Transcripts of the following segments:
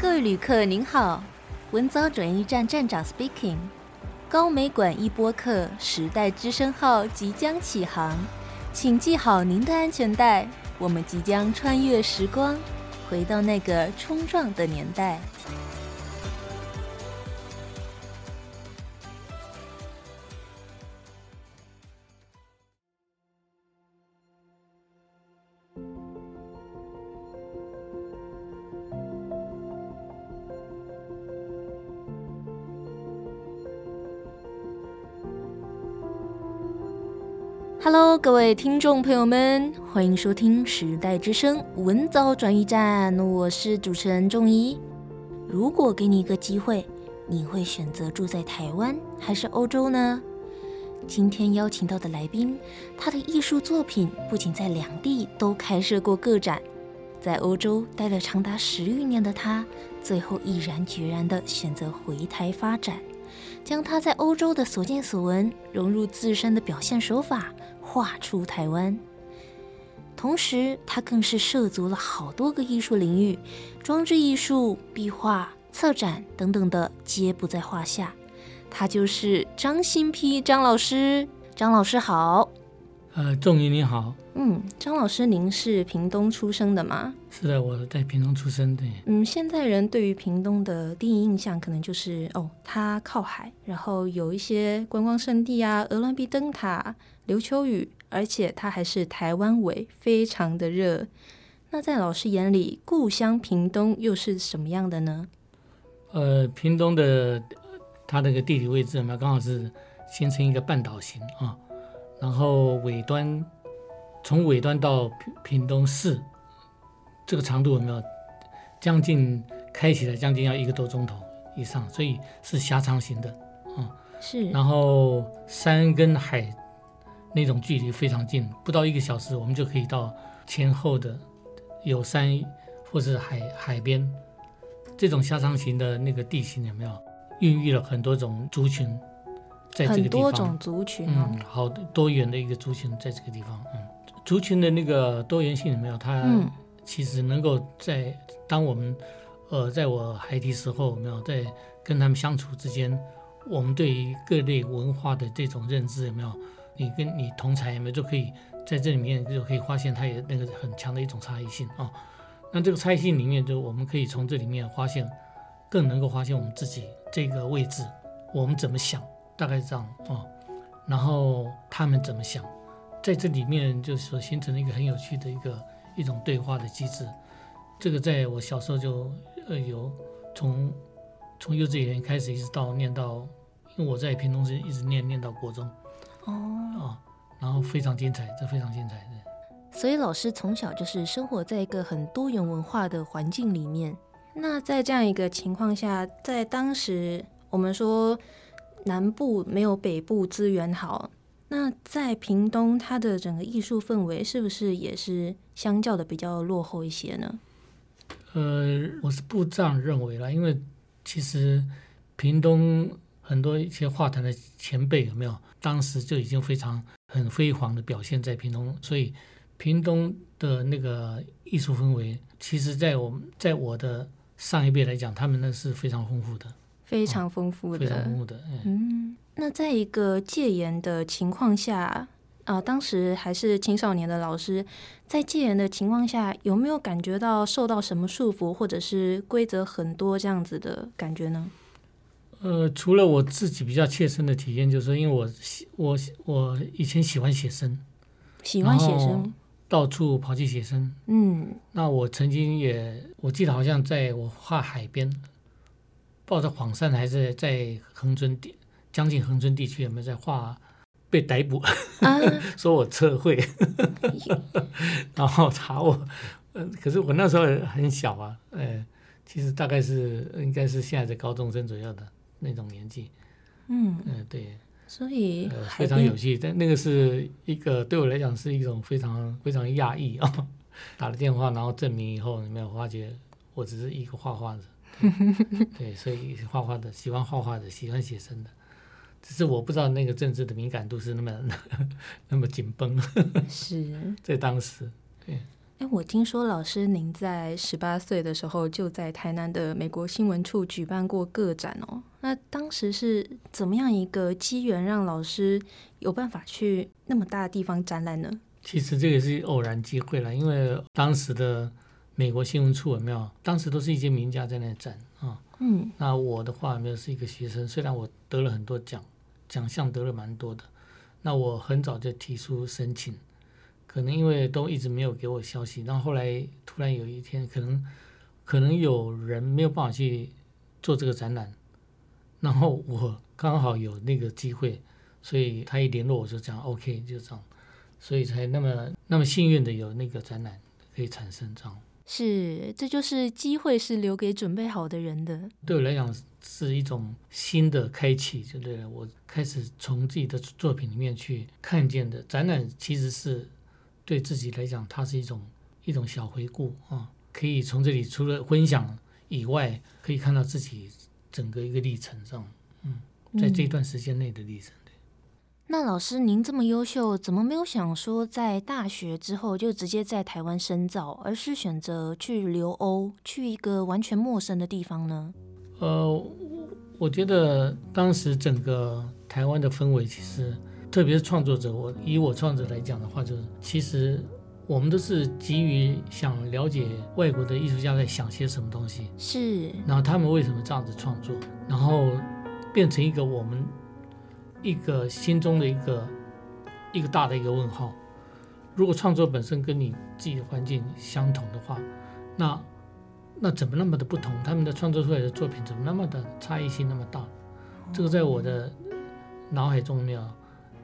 各位旅客您好，文藻转运站站长 speaking，高美馆一播客时代之声号即将启航，请系好您的安全带，我们即将穿越时光，回到那个冲撞的年代。各位听众朋友们，欢迎收听《时代之声》文藻转运站，我是主持人仲怡。如果给你一个机会，你会选择住在台湾还是欧洲呢？今天邀请到的来宾，他的艺术作品不仅在两地都开设过个展，在欧洲待了长达十余年的他，最后毅然决然地选择回台发展，将他在欧洲的所见所闻融入自身的表现手法。画出台湾，同时他更是涉足了好多个艺术领域，装置艺术、壁画、策展等等的皆不在话下。他就是张新批张老师，张老师好。呃，仲怡你好。嗯，张老师，您是屏东出生的吗？是的，我在屏东出生的。嗯，现在人对于屏东的第一印象可能就是哦，它靠海，然后有一些观光胜地啊，鹅銮鼻灯塔、琉球屿，而且他还是台湾尾，非常的热。那在老师眼里，故乡屏东又是什么样的呢？呃，屏东的它那个地理位置嘛，刚好是形成一个半岛型啊。然后尾端，从尾端到屏屏东市，这个长度有没有将近开起来将近要一个多钟头以上，所以是狭长型的，啊，是。然后山跟海那种距离非常近，不到一个小时我们就可以到前后的有山或是海海边，这种狭长型的那个地形有没有孕育了很多种族群？在这个地方，很多种族群，哦，嗯，好多元的一个族群，在这个地方，嗯，族群的那个多元性有没有？它其实能够在当我们，呃，在我孩提时候，有没有在跟他们相处之间，我们对于各类文化的这种认知有没有？你跟你同才有没有就可以在这里面就可以发现它有那个很强的一种差异性啊，那这个差异性里面，就我们可以从这里面发现，更能够发现我们自己这个位置，我们怎么想。大概是这样啊，然后他们怎么想，在这里面就是形成了一个很有趣的一个一种对话的机制。这个在我小时候就呃有从从幼稚园开始一直到念到，因为我在屏东是一直念念到国中哦，然后非常精彩，这非常精彩的。所以老师从小就是生活在一个很多元文化的环境里面。那在这样一个情况下，在当时我们说。南部没有北部资源好，那在屏东，它的整个艺术氛围是不是也是相较的比较落后一些呢？呃，我是不这样认为啦，因为其实屏东很多一些画坛的前辈有没有，当时就已经非常很辉煌的表现在屏东，所以屏东的那个艺术氛围，其实在我们在我的上一辈来讲，他们那是非常丰富的。非常丰富的，非常丰富的。嗯，那在一个戒严的情况下，啊、呃，当时还是青少年的老师，在戒严的情况下，有没有感觉到受到什么束缚，或者是规则很多这样子的感觉呢？呃，除了我自己比较切身的体验，就是说，因为我我我以前喜欢写生，喜欢写生，到处跑去写生。嗯，那我曾经也，我记得好像在我画海边。抱着黄鳝还是在恒春地，将近恒春地区有没有在画？被逮捕，啊、说我测绘，然后查我。可是我那时候很小啊，呃，其实大概是应该是现在的高中生左右的那种年纪。嗯嗯、呃，对。所以、呃、非常有趣，但那个是一个对我来讲是一种非常非常讶异啊。打了电话，然后证明以后，你没有发觉我只是一个画画的。对，所以画画的，喜欢画画的，喜欢写生的，只是我不知道那个政治的敏感度是那么 那么紧绷。是，在当时，对。哎，我听说老师您在十八岁的时候就在台南的美国新闻处举办过个展哦。那当时是怎么样一个机缘让老师有办法去那么大的地方展览呢？其实这个是偶然机会了，因为当时的美国新闻处有没有？当时都是一些名家在那展啊。嗯。那我的话没有是一个学生，虽然我得了很多奖，奖项得了蛮多的，那我很早就提出申请。可能因为都一直没有给我消息，然后后来突然有一天，可能可能有人没有办法去做这个展览，然后我刚好有那个机会，所以他一联络我就讲 OK，就这样，所以才那么那么幸运的有那个展览可以产生这样。是，这就是机会是留给准备好的人的。对我来讲是一种新的开启，就对了。我开始从自己的作品里面去看见的展览，其实是。对自己来讲，它是一种一种小回顾啊，可以从这里除了分享以外，可以看到自己整个一个历程上，嗯，在这段时间内的历程。对。那老师您这么优秀，怎么没有想说在大学之后就直接在台湾深造，而是选择去留欧，去一个完全陌生的地方呢？呃，我觉得当时整个台湾的氛围其实。特别是创作者，我以我创作者来讲的话，就是其实我们都是急于想了解外国的艺术家在想些什么东西，是，然后他们为什么这样子创作，然后变成一个我们一个心中的一个一个大的一个问号。如果创作本身跟你自己的环境相同的话，那那怎么那么的不同？他们的创作出来的作品怎么那么的差异性那么大？这个在我的脑海中没有。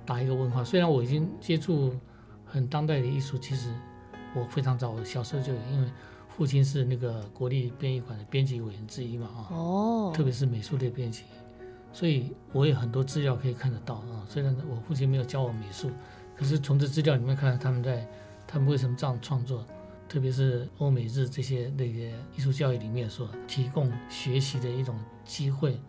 打一个问号。虽然我已经接触很当代的艺术，其实我非常早，我小时候就有，因为父亲是那个国立编译馆的编辑委员之一嘛，啊，哦，特别是美术类编辑，所以我有很多资料可以看得到啊。虽然我父亲没有教我美术，可是从这资料里面看到他们在他们为什么这样创作，特别是欧美日这些那些艺术教育里面所提供学习的一种机会，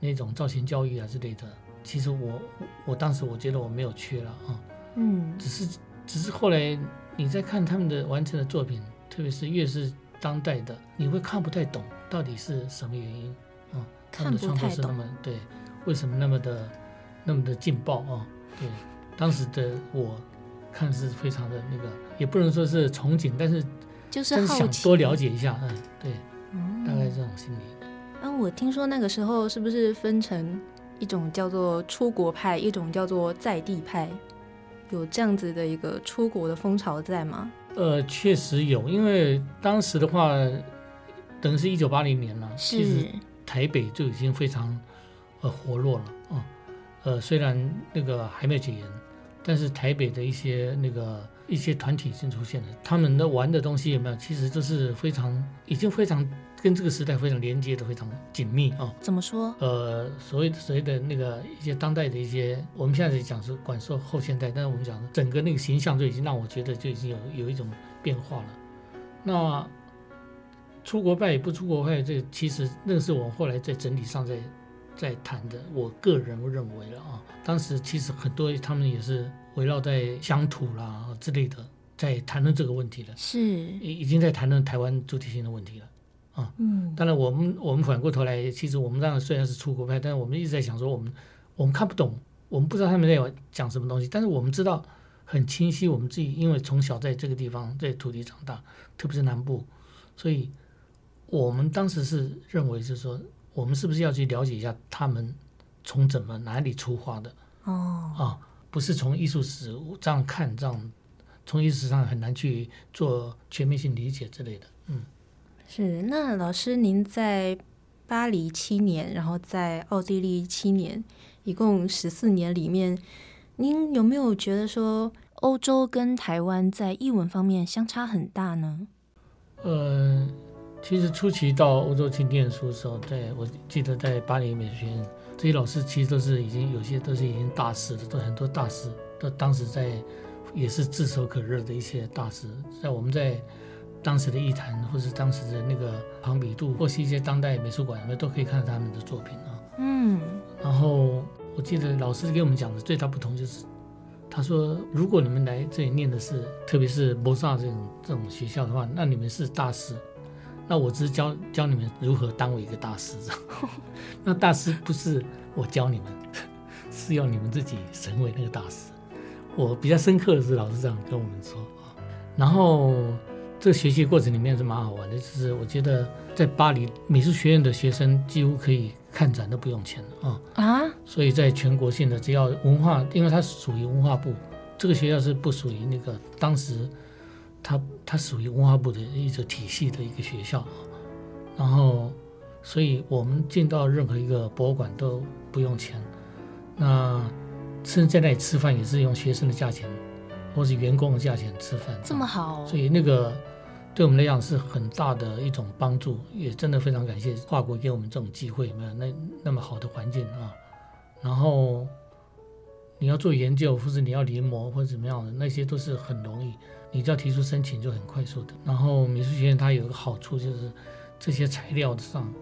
那种造型教育啊之类的。其实我我当时我觉得我没有缺了啊，嗯，只是只是后来你在看他们的完成的作品，特别是越是当代的，你会看不太懂到底是什么原因啊？他们的创作是那么对，为什么那么的那么的劲爆啊？对，当时的我看是非常的那个，也不能说是憧憬，但是就是想多了解一下，嗯，对，大概这种心理。嗯，啊，我听说那个时候是不是分成？一种叫做出国派，一种叫做在地派，有这样子的一个出国的风潮在吗？呃，确实有，因为当时的话，等于是一九八零年了，其实台北就已经非常呃活络了啊、嗯。呃，虽然那个还没有解严，但是台北的一些那个一些团体已经出现了，他们的玩的东西有没有？其实都是非常已经非常。跟这个时代非常连接的非常紧密啊！怎么说？呃，所谓的所谓的那个一些当代的一些，我们现在讲是管说后现代，但是我们讲整个那个形象就已经让我觉得就已经有有一种变化了。那出国派也不出国派，这个其实那是我后来在整体上在在谈的。我个人认为了啊，当时其实很多他们也是围绕在乡土啦之类的，在谈论这个问题了，是已已经在谈论台湾主体性的问题了。啊，嗯，当然，我们我们反过头来，其实我们当然虽然是出国派，但是我们一直在想说，我们我们看不懂，我们不知道他们在讲什么东西，但是我们知道很清晰，我们自己因为从小在这个地方在土地长大，特别是南部，所以我们当时是认为就是说，我们是不是要去了解一下他们从怎么哪里出发的？哦，啊，不是从艺术史这样看，这样从艺术史上很难去做全面性理解之类的，嗯。是，那老师您在巴黎七年，然后在奥地利七年，一共十四年里面，您有没有觉得说欧洲跟台湾在艺文方面相差很大呢？呃，其实初期到欧洲去念书的时候，在我记得在巴黎美术学院，这些老师其实都是已经有些都是已经大师了，都很多大师都当时在也是炙手可热的一些大师，在我们在。当时的艺坛，或是当时的那个庞比度，或是一些当代美术馆，我们都可以看到他们的作品啊。嗯。然后我记得老师给我们讲的最大不同就是，他说，如果你们来这里念的是，特别是摩萨这种这种学校的话，那你们是大师。那我只是教教你们如何当为一个大师，那大师不是我教你们，是要你们自己成为那个大师。我比较深刻的是，老师这样跟我们说啊。然后这个学习过程里面是蛮好玩的，就是我觉得在巴黎美术学院的学生几乎可以看展都不用钱啊啊！所以在全国性的，只要文化，因为它属于文化部，这个学校是不属于那个当时。它它属于文化部的一个体系的一个学校，然后，所以我们进到任何一个博物馆都不用钱，那甚至在那里吃饭也是用学生的价钱，或是员工的价钱吃饭，这么好，所以那个对我们来讲是很大的一种帮助，也真的非常感谢法国给我们这种机会，没有那那么好的环境啊，然后你要做研究，或者你要临摹或者怎么样的，那些都是很容易。你只要提出申请就很快速的。然后美术学院它有一个好处就是，这些材料上，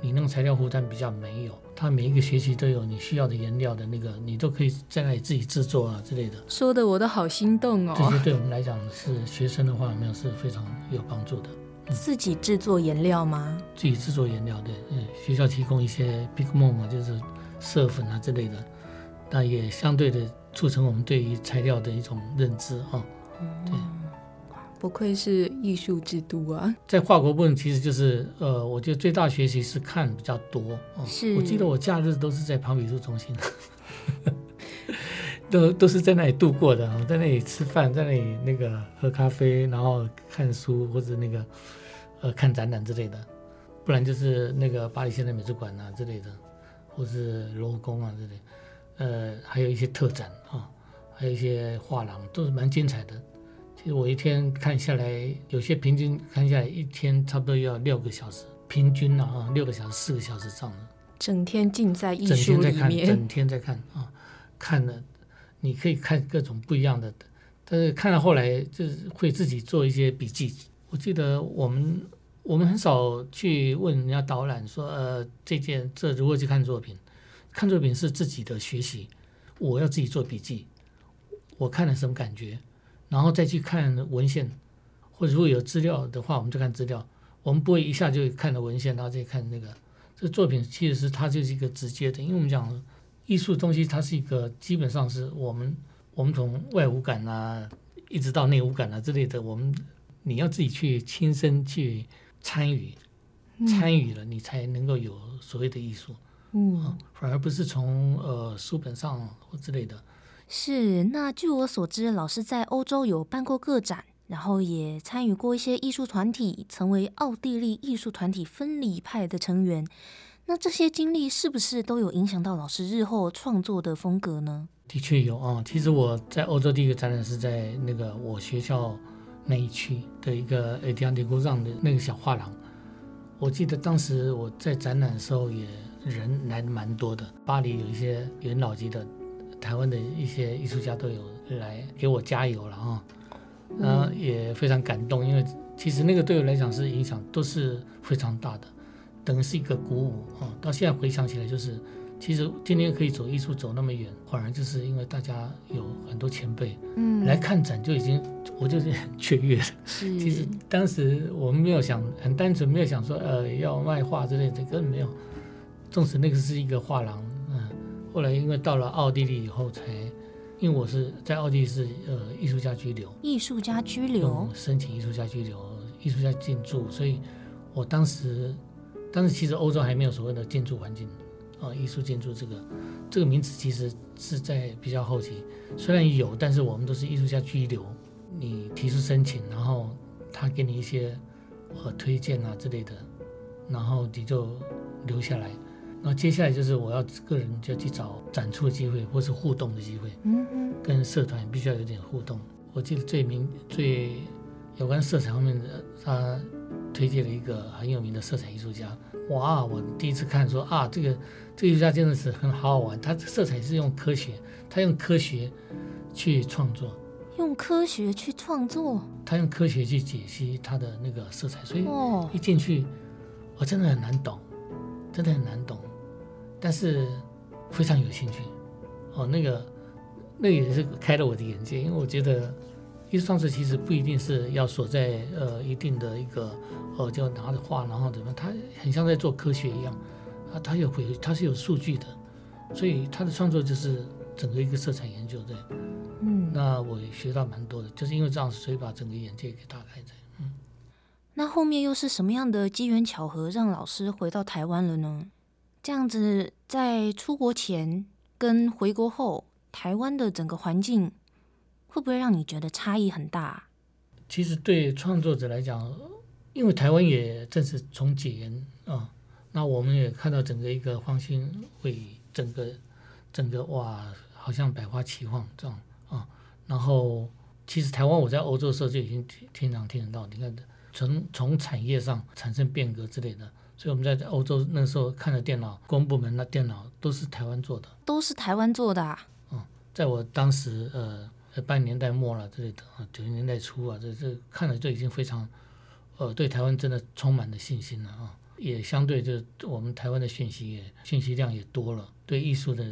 你那个材料负担比较没有，它每一个学期都有你需要的颜料的那个，你都可以在那里自己制作啊之类的。说的我都好心动哦。这些对我们来讲是学生的话，没有是非常有帮助的。嗯、自己制作颜料吗？自己制作颜料，对，嗯，学校提供一些 big mom 就是色粉啊之类的，那也相对的促成我们对于材料的一种认知啊。对，不愧是艺术之都啊！在法国部分，其实就是呃，我觉得最大学习是看比较多。哦、是，我记得我假日都是在庞比术中心，都都是在那里度过的，在那里吃饭，在那里那个喝咖啡，然后看书或者那个呃看展览之类的，不然就是那个巴黎现代美术馆啊之类的，或是罗浮宫啊之类的，呃，还有一些特展啊、哦，还有一些画廊，都是蛮精彩的。其实我一天看下来，有些平均看下来一天差不多要六个小时，平均啊，六个小时、四个小时这样的。整天浸在艺术里面。整天在看，整天在看啊，看了，你可以看各种不一样的，但是看到后来就是会自己做一些笔记。我记得我们我们很少去问人家导览说，呃，这件这如何去看作品？看作品是自己的学习，我要自己做笔记，我看了什么感觉？然后再去看文献，或者如果有资料的话，我们就看资料。我们不会一下就看了文献，然后再看那个。这作品其实是它就是一个直接的，因为我们讲艺术东西，它是一个基本上是我们我们从外五感啊，一直到内五感啊之类的，我们你要自己去亲身去参与，参与了你才能够有所谓的艺术，嗯，反而不是从呃书本上或之类的。是，那据我所知，老师在欧洲有办过个展，然后也参与过一些艺术团体，成为奥地利艺术团体分离派的成员。那这些经历是不是都有影响到老师日后创作的风格呢？的确有啊。其实我在欧洲第一个展览是在那个我学校那一区的一个埃迪安迪古让的那个小画廊。我记得当时我在展览的时候，也人来的蛮多的。巴黎有一些元老级的。台湾的一些艺术家都有来给我加油了啊，然后也非常感动，因为其实那个对我来讲是影响都是非常大的，等于是一个鼓舞啊。到现在回想起来，就是其实今天可以走艺术走那么远，反而就是因为大家有很多前辈嗯来看展，就已经我就是很 雀跃了。其实当时我们没有想很单纯，没有想说呃要卖画之类的，根本没有。纵使那个是一个画廊。后来因为到了奥地利以后才，因为我是在奥地利是呃艺术家居留，艺术家居留，申请艺术家居留，艺术家进驻，所以我当时，当时其实欧洲还没有所谓的建筑环境，啊，艺术建筑这个这个名词其实是在比较后期，虽然有，但是我们都是艺术家居留，你提出申请，然后他给你一些呃推荐啊之类的，然后你就留下来。那接下来就是我要个人就要去找展出的机会，或是互动的机会。嗯嗯，跟社团必须要有点互动。我记得最名最有关色彩方面的，他推荐了一个很有名的色彩艺术家。哇，我第一次看说啊，这个这个艺术家真的是很好好玩。他色彩是用科学，他用科学去创作。用科学去创作？他用科学去解析他的那个色彩，所以一进去，我真的很难懂，真的很难懂。但是非常有兴趣，哦，那个那也是开了我的眼界，因为我觉得艺术创作其实不一定是要锁在呃一定的一个呃就拿着画然后怎么，它很像在做科学一样啊，它有会它是有数据的，所以他的创作就是整个一个色彩研究对，嗯，那我也学到蛮多的，就是因为这样，所以把整个眼界给打开的，嗯。那后面又是什么样的机缘巧合让老师回到台湾了呢？这样子在出国前跟回国后，台湾的整个环境会不会让你觉得差异很大？其实对创作者来讲，因为台湾也正是从解严啊、那我们也看到整个一个方兴未艾，整个整个哇，好像百花齐放这样啊、然后其实台湾我在欧洲的时候就已经经常听得到，你看从从产业上产生变革之类的。所以我们在欧洲那时候看的电脑，公部门的电脑都是台湾做的，都是台湾做的啊。嗯，在我当时呃八十年代末了之类的啊，九十年代初啊，这这看了就已经非常呃对台湾真的充满了信心了啊，也相对就我们台湾的讯息也信息量也多了，对艺术的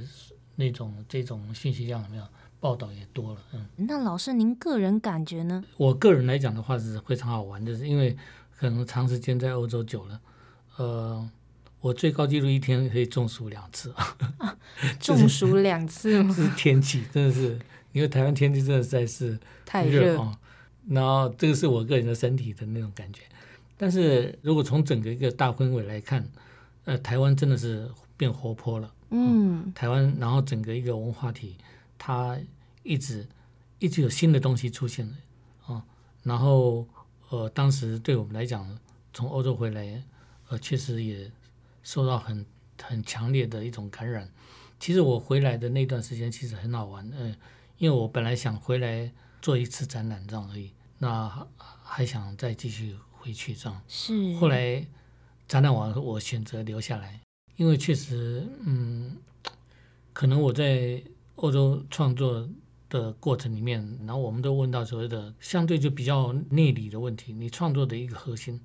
那种这种信息量有没有报道也多了，嗯。那老师您个人感觉呢？我个人来讲的话是非常好玩，就是因为可能长时间在欧洲久了。呃，我最高纪录一天可以中暑两次啊！中暑两次吗？这是天气，真的是，因为台湾天气真的实在是太热啊。然后这个是我个人的身体的那种感觉。但是如果从整个一个大氛围来看，呃，台湾真的是变活泼了。嗯，台湾，然后整个一个文化体，它一直一直有新的东西出现了啊。然后呃，当时对我们来讲，从欧洲回来。呃，确实也受到很很强烈的一种感染。其实我回来的那段时间其实很好玩，嗯、呃，因为我本来想回来做一次展览这样而已，那还想再继续回去这样。是。后来展览完，我选择留下来，因为确实，嗯，可能我在欧洲创作的过程里面，然后我们都问到所谓的相对就比较内里的问题，你创作的一个核心。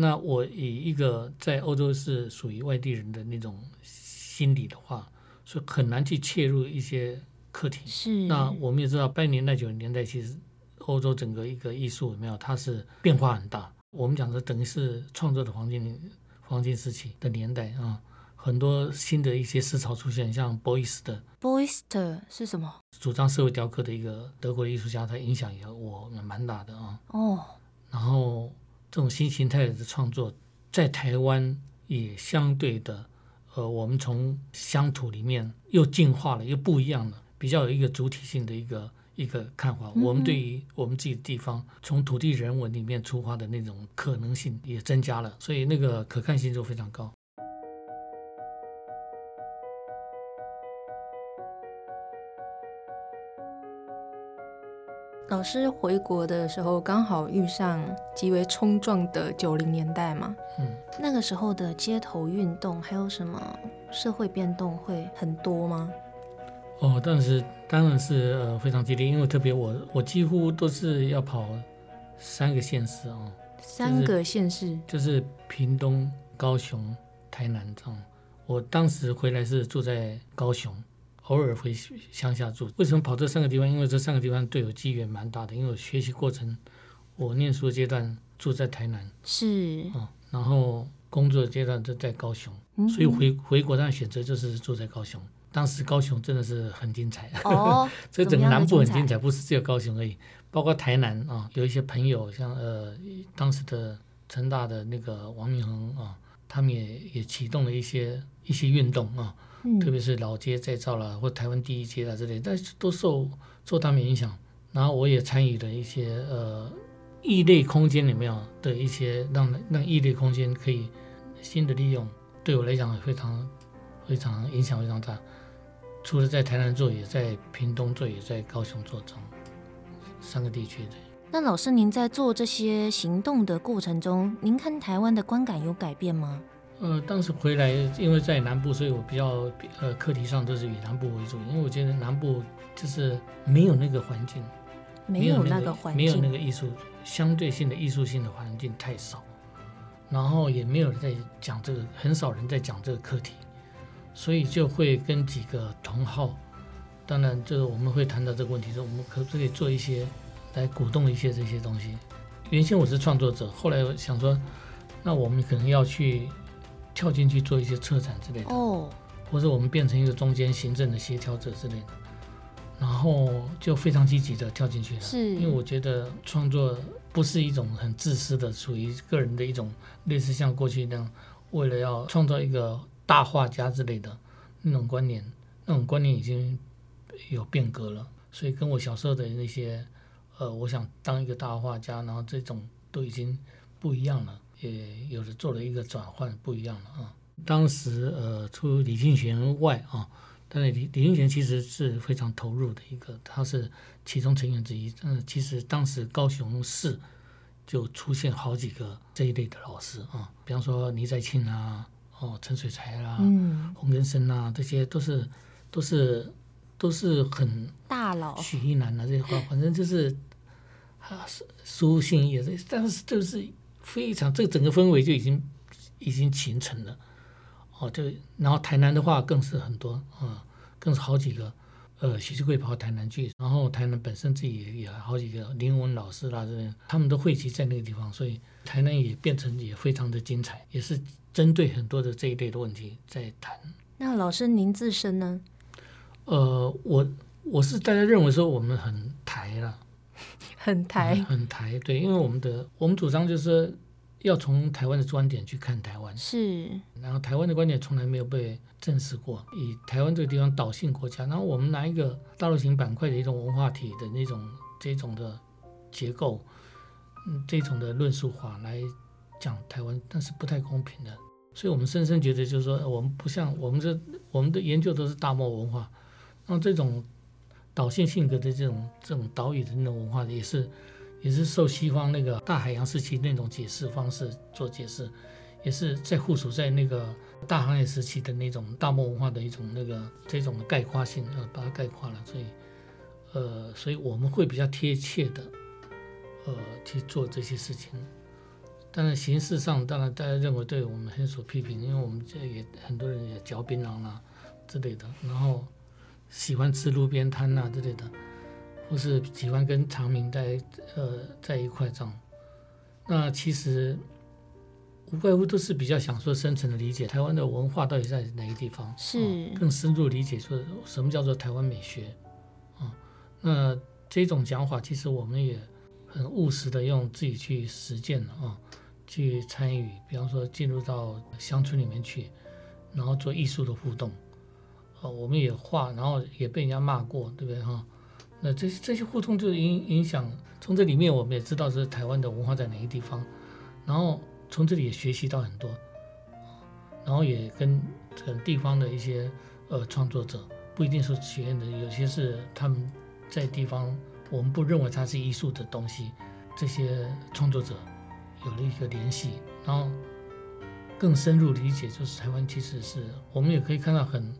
那我以一个在欧洲是属于外地人的那种心理的话，是很难去切入一些课题。是。那我们也知道，八零年代、九零年代，其实欧洲整个一个艺术有没有，它是变化很大。我们讲的等于是创作的黄金黄金时期的年代啊，很多新的一些思潮出现，像波伊斯特。波伊斯特是什么？主张社会雕刻的一个德国的艺术家，他影响也我蛮大的啊。哦。然后。这种新形态的创作，在台湾也相对的，呃，我们从乡土里面又进化了，又不一样了，比较有一个主体性的一个一个看法。我们对于我们自己的地方，从土地人文里面出发的那种可能性也增加了，所以那个可看性就非常高。老师回国的时候，刚好遇上极为冲撞的九零年代嘛。嗯，那个时候的街头运动还有什么社会变动会很多吗？哦，当时当然是呃非常激烈，因为特别我我几乎都是要跑三个县市啊，哦，三个县市就是屏东、高雄、台南这样。我当时回来是住在高雄。偶尔回乡下住，为什么跑这三个地方？因为这三个地方对我机缘蛮大的。因为我学习过程，我念书的阶段住在台南，是，哦，然后工作的阶段就在高雄，嗯、所以回回国上选择就是住在高雄。当时高雄真的是很精彩，哦，这整个南部很精彩，不是只有高雄而已，包括台南啊、哦，有一些朋友像呃当时的成大的那个王明恒啊、哦，他们也也启动了一些一些运动啊。哦特别是老街再造了，或台湾第一街啊之类，但是都受受他们影响。然后我也参与了一些呃异类空间里面的一些让让异类空间可以新的利用，对我来讲非常非常影响非常大。除了在台南做，也在屏东做，也在高雄做，中三个地区的。那老师您在做这些行动的过程中，您看台湾的观感有改变吗？呃，当时回来，因为在南部，所以我比较呃课题上都是以南部为主，因为我觉得南部就是没有那个环境，没有那个环境，没有那个艺术相对性的艺术性的环境太少，然后也没有人在讲这个，很少人在讲这个课题，所以就会跟几个同好当然就是我们会谈到这个问题，说我们可不可以做一些来鼓动一些这些东西。原先我是创作者，后来我想说，那我们可能要去跳进去做一些策展之类的，哦，或者我们变成一个中间行政的协调者之类的，然后就非常积极的跳进去了。是，因为我觉得创作不是一种很自私的，属于个人的一种，类似像过去那样，为了要创造一个大画家之类的那种观念。那种观念已经有变革了，所以跟我小时候的那些，呃，我想当一个大画家，然后这种都已经不一样了，也有的做了一个转换，不一样了啊。当时呃，除李俊贤外啊，但是李李俊贤其实是非常投入的一个，他是其中成员之一。嗯，其实当时高雄市就出现好几个这一类的老师啊，比方说倪在庆啊，哦，陈水才啦，嗯，洪根生啊，这些都是。都是都是很大佬，许一南啊，这些话，反正就是，啊，书信也是，但是就是非常，这个整个氛围就已经已经形成了，哦，就然后台南的话更是很多，啊、嗯，更是好几个，呃，徐志贵跑台南去，然后台南本身自己也也好几个林文老师啦，这些他们都汇集在那个地方，所以台南也变成也非常的精彩，也是针对很多的这一类的问题在谈。那老师您自身呢？呃，我我是大家认为说我们很台了，很台，嗯，很台，对，因为我们的我们主张就是要从台湾的观点去看台湾，是，然后台湾的观点从来没有被证实过，以台湾这个地方岛性国家，然后我们拿一个大陆型板块的一种文化体的那种这种的结构，嗯，这种的论述法来讲台湾，但是不太公平的，所以我们深深觉得就是说我们不像我们这我们的研究都是大漠文化。那这种岛性性格的这种这种岛屿的那种文化，也是也是受西方那个大海洋时期那种解释方式做解释，也是在附属在那个大航海时期的那种大漠文化的一种那个这种的概括性，呃，把它概括了。所以，呃，所以我们会比较贴切的，呃，去做这些事情。当然形式上，当然大家认为对我们很所批评，因为我们这也很多人也嚼槟榔啦之类的，然后。喜欢吃路边摊呐之类的，或是喜欢跟长明在呃在一块这样，那其实无外乎都是比较想说深层的理解台湾的文化到底在哪个地方，是、哦、更深入理解说什么叫做台湾美学啊、哦。那这种讲法其实我们也很务实的用自己去实践啊、哦，去参与，比方说进入到乡村里面去，然后做艺术的互动。哦，我们也画，然后也被人家骂过，对不对哈？那这些这些互动就影影响，从这里面我们也知道是台湾的文化在哪个地方，然后从这里也学习到很多，然后也跟这个地方的一些呃创作者，不一定是学院的，有些是他们在地方我们不认为它是艺术的东西，这些创作者有了一个联系，然后更深入理解，就是台湾其实是我们也可以看到很。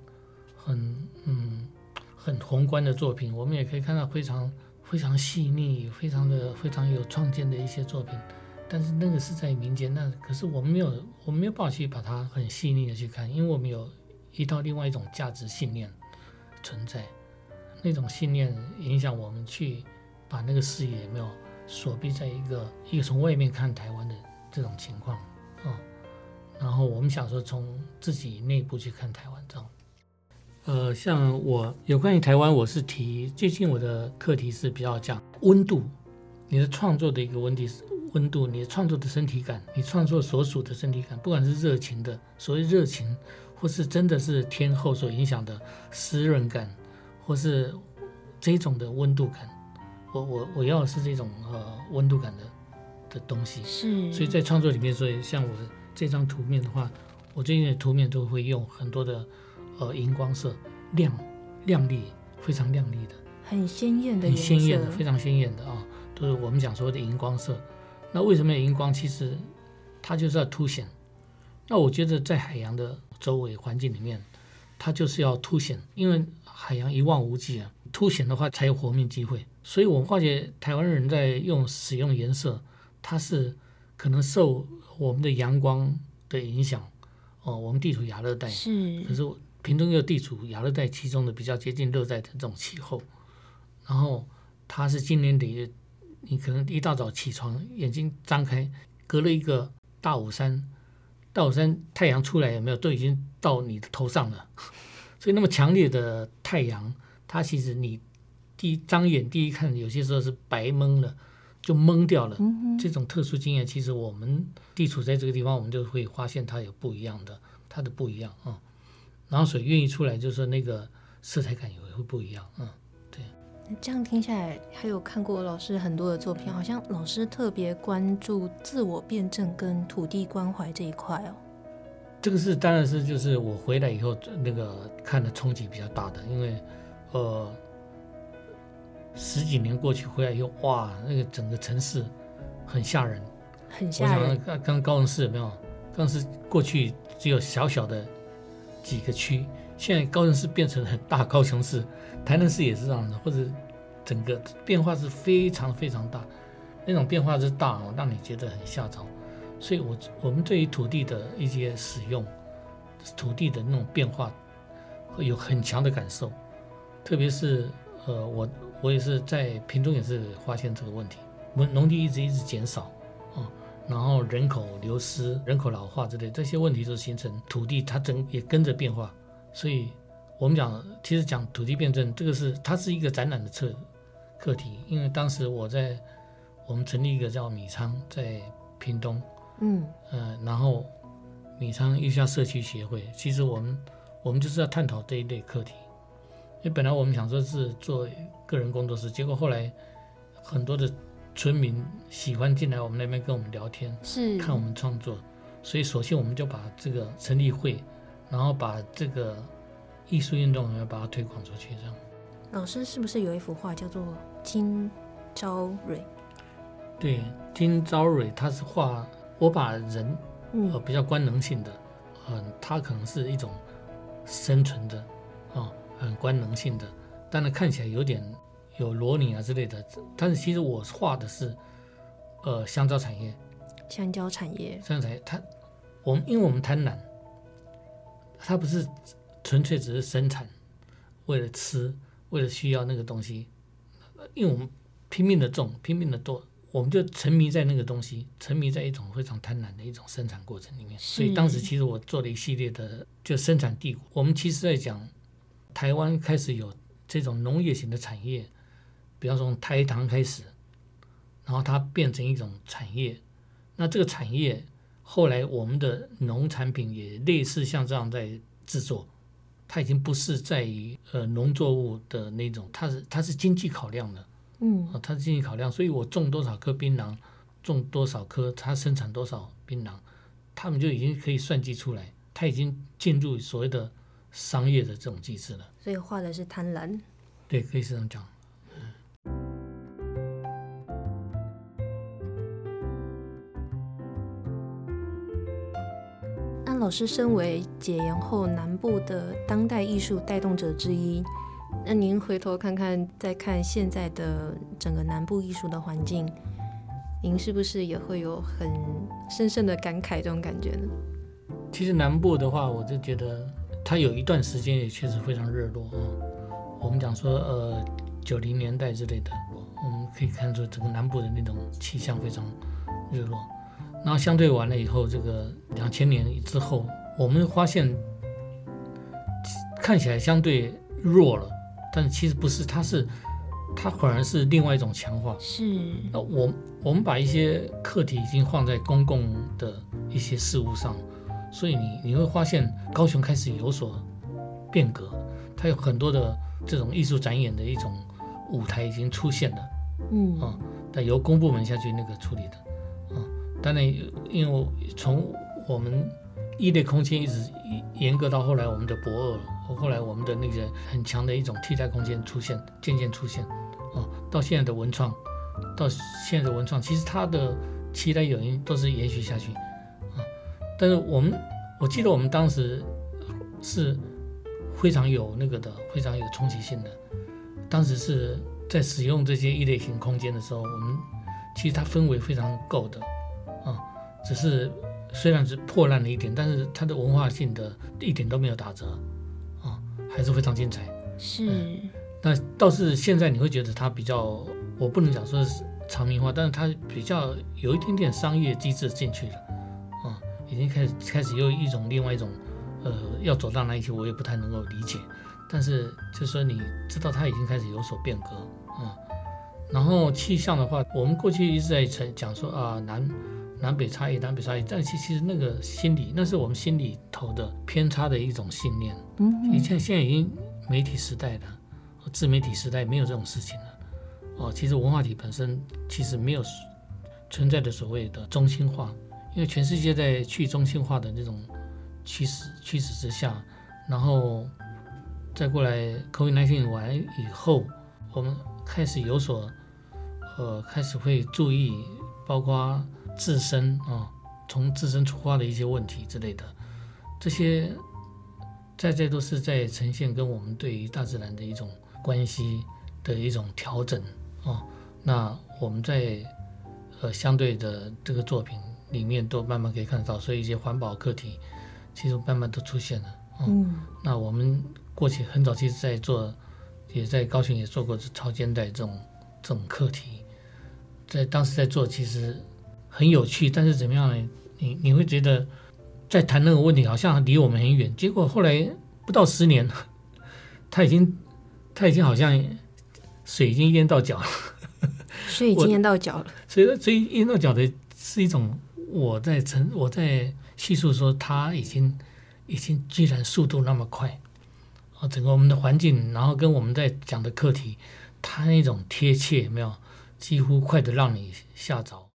很嗯，很宏观的作品，我们也可以看到非常非常细腻、非常的非常有创建的一些作品。但是那个是在民间，那可是我们没有，我们没有办法去把它很细腻的去看，因为我们有一套另外一种价值信念存在，那种信念影响我们去把那个视野没有锁闭在一个一个从外面看台湾的这种情况啊、然后我们想说从自己内部去看台湾这样。呃，像我有关于台湾，我是提最近我的课题是比较讲温度，你的创作的一个问题是温度，你的创作的身体感，你创作所属的身体感，不管是热情的，所谓热情，或是真的是天后所影响的湿润感，或是这种的温度感，我我我要的是这种呃温度感的的东西。是，所以在创作里面，所以像我这张图面的话，我最近的图面都会用很多的。呃，荧光色，亮、亮丽，非常亮丽的，很鲜艳的，很鲜艳的，非常鲜艳的啊，都是我们讲说的荧光色。那为什么有荧光？其实它就是要凸显。那我觉得在海洋的周围环境里面，它就是要凸显，因为海洋一望无际啊，凸显的话才有活命机会。所以我们发觉台湾人在用使用颜色，它是可能受我们的阳光的影响哦。我们地处亚热带，是，可是。屏东又地处亚热带其中的比较接近热带的这种气候，然后它是今年的，你可能一大早起床，眼睛张开，隔了一个大武山，大武山太阳出来有没有，都已经到你的头上了。所以那么强烈的太阳，它其实你第一张眼第一看，有些时候是白蒙了，就蒙掉了。这种特殊经验，其实我们地处在这个地方，我们就会发现它有不一样的，它的不一样啊。嗯然后水孕育出来，就是那个色彩感也会不一样，嗯，对。这样听下来，还有看过老师很多的作品，好像老师特别关注自我辩证跟土地关怀这一块哦。这个是当然是就是我回来以后那个看的冲击比较大的，因为呃十几年过去回来以后，哇，那个整个城市很吓人，很吓人。我想刚高雄市有没有？高雄市过去只有小小的。几个区，现在高雄市变成很大高雄市，台南市也是这样的，或者整个变化是非常非常大，那种变化之大哦，让你觉得很吓着。所以我，我们对于土地的一些使用，土地的那种变化，会有很强的感受。特别是，呃，我我也是在屏东也是发现这个问题，我们农地一直一直减少啊。然后人口流失、人口老化之类这些问题，就形成土地它整也跟着变化。所以，我们讲，其实讲土地辩证，这个是它是一个展览的策课题。因为当时我在我们成立一个叫米仓，在屏东，嗯呃，然后米仓玉下社区协会，其实我们我们就是要探讨这一类课题。因为本来我们想说是做个人工作室，结果后来很多的。村民喜欢进来我们那边跟我们聊天，是看我们创作，所以首先我们就把这个成立会，然后把这个艺术运动要把它推广出去。这样，老师是不是有一幅画叫做《金朝蕊》？对，金朝蕊，它是画我把人呃比较官能性的，嗯，它可能是一种生存的啊，很官能性的，但是看起来有点。有罗宁啊之类的，但是其实我画的是，呃，香蕉产业。香蕉产业。香蕉产业，它，我们因为我们贪婪，它不是纯粹只是生产，为了吃，为了需要那个东西，因为我们拼命的种，拼命的多，我们就沉迷在那个东西，沉迷在一种非常贪婪的一种生产过程里面。所以当时其实我做了一系列的就生产帝国。我们其实在讲，台湾开始有这种农业型的产业。比方说从台糖开始，然后它变成一种产业，那这个产业后来我们的农产品也类似像这样在制作，它已经不是在于呃农作物的那种，它是它是经济考量的，嗯，它是经济考量，所以我种多少颗槟榔，种多少颗，它生产多少槟榔，他们就已经可以算计出来，它已经进入所谓的商业的这种机制了。所以画的是贪婪，对，可以是这样讲。老师身为解严后南部的当代艺术带动者之一，那您回头看看，再看现在的整个南部艺术的环境，您是不是也会有很深深的感慨这种感觉呢？其实南部的话，我就觉得它有一段时间也确实非常热络啊。我们讲说，呃，九零年代之类的，我们可以看出整个南部的那种气象非常热络。然后相对完了以后，这个两千年之后，我们发现看起来相对弱了，但是其实不是，它是它反而是另外一种强化。是。那我我们把一些课题已经放在公共的一些事物上，所以你你会发现高雄开始有所变革，它有很多的这种艺术展演的一种舞台已经出现了。嗯。啊，但由公部门下去那个处理的。当然，因为从我们异类空间一直严格到后来，我们的博二，后来我们的那个很强的一种替代空间出现，渐渐出现，啊，到现在的文创，到现在的文创，其实它的期待有因都是延续下去，啊，但是我们，我记得我们当时是非常有那个的，非常有冲击性的，当时是在使用这些异类型空间的时候，我们其实它氛围非常够的。只是虽然是破烂了一点，但是它的文化性的一点都没有打折，啊还是非常精彩。是，那、嗯、倒是现在你会觉得它比较，我不能讲说是长明化，但是它比较有一点点商业机制进去了，啊、嗯，已经开始开始又一种另外一种，呃，要走到哪一些我也不太能够理解，但是就是说你知道它已经开始有所变革，啊、嗯，然后气象的话，我们过去一直在讲说啊南。南北差异，南北差异，但其其实那个心理，那是我们心里头的偏差的一种信念。嗯，你像现在已经媒体时代了，自媒体时代没有这种事情了。哦，其实文化体本身其实没有存在的所谓的中心化，因为全世界在去中心化的那种趋势趋势之下，然后再过来 COVID-19 完以后，我们开始有所呃，开始会注意，包括。自身啊，从自身出发的一些问题之类的，这些在这都是在呈现跟我们对于大自然的一种关系的一种调整啊。那我们在呃相对的这个作品里面都慢慢可以看得到，所以一些环保课题其实慢慢都出现了。嗯，那我们过去很早期在做，也在高雄也做过超肩带这种这种课题，在当时在做其实。很有趣，但是怎么样呢？你你会觉得在谈那个问题好像离我们很远，结果后来不到十年，他已经他已经好像水已经淹到脚了，水已经淹到脚了。所以所以淹到脚的是一种我在陈我在叙述说他已经已经居然速度那么快啊，整个我们的环境，然后跟我们在讲的课题，他那种贴切没有，几乎快的让你吓着。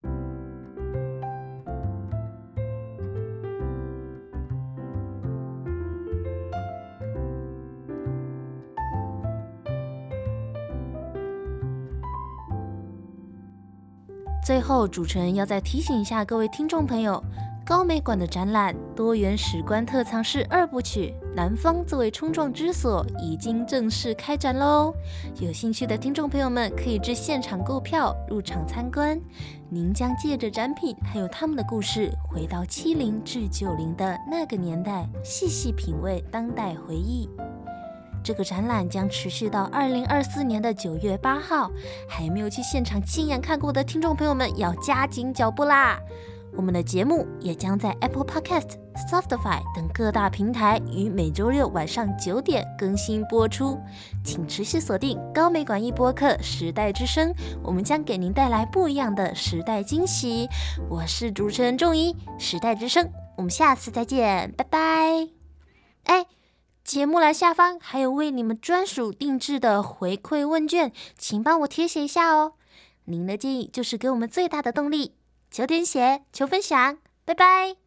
最后，主持人要再提醒一下各位听众朋友，高美馆的展览《多元史观特藏室二部曲：南方作为冲撞之所》已经正式开展喽！有兴趣的听众朋友们可以至现场购票入场参观。您将借着展品还有他们的故事，回到七零至九零的那个年代，细细品味当代回忆。这个展览将持续到二零二四年的九月八号，还没有去现场亲眼看过的听众朋友们要加紧脚步啦！我们的节目也将在 Apple Podcast、Spotify 等各大平台于每周六晚上九点更新播出，请持续锁定高美馆一播客时代之声，我们将给您带来不一样的时代惊喜。我是主持人仲怡，时代之声，我们下次再见，拜拜！哎。节目栏下方还有为你们专属定制的回馈问卷，请帮我填写一下哦。您的建议就是给我们最大的动力，求填写，求分享，拜拜。